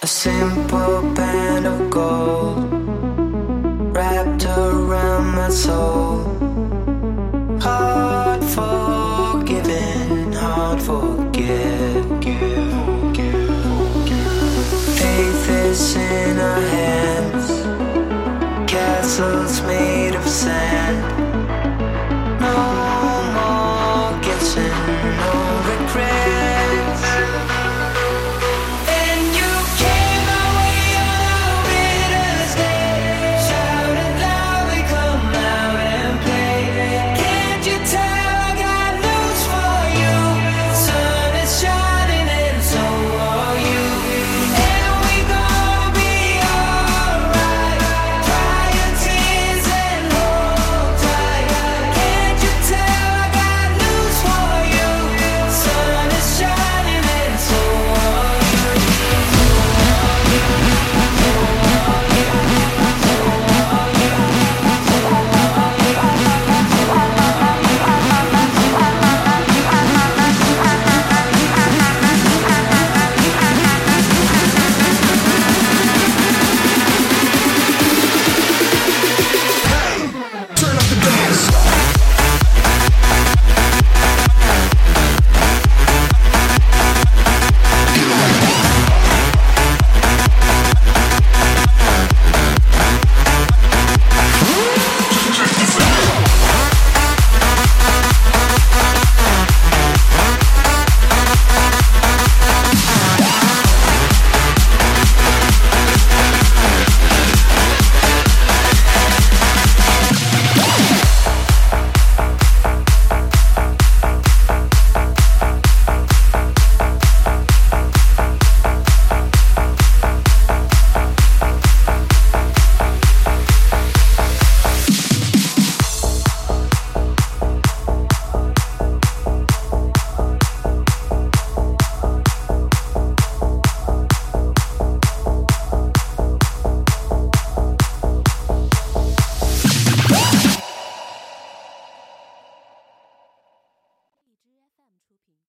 A simple band of gold wrapped around my soul.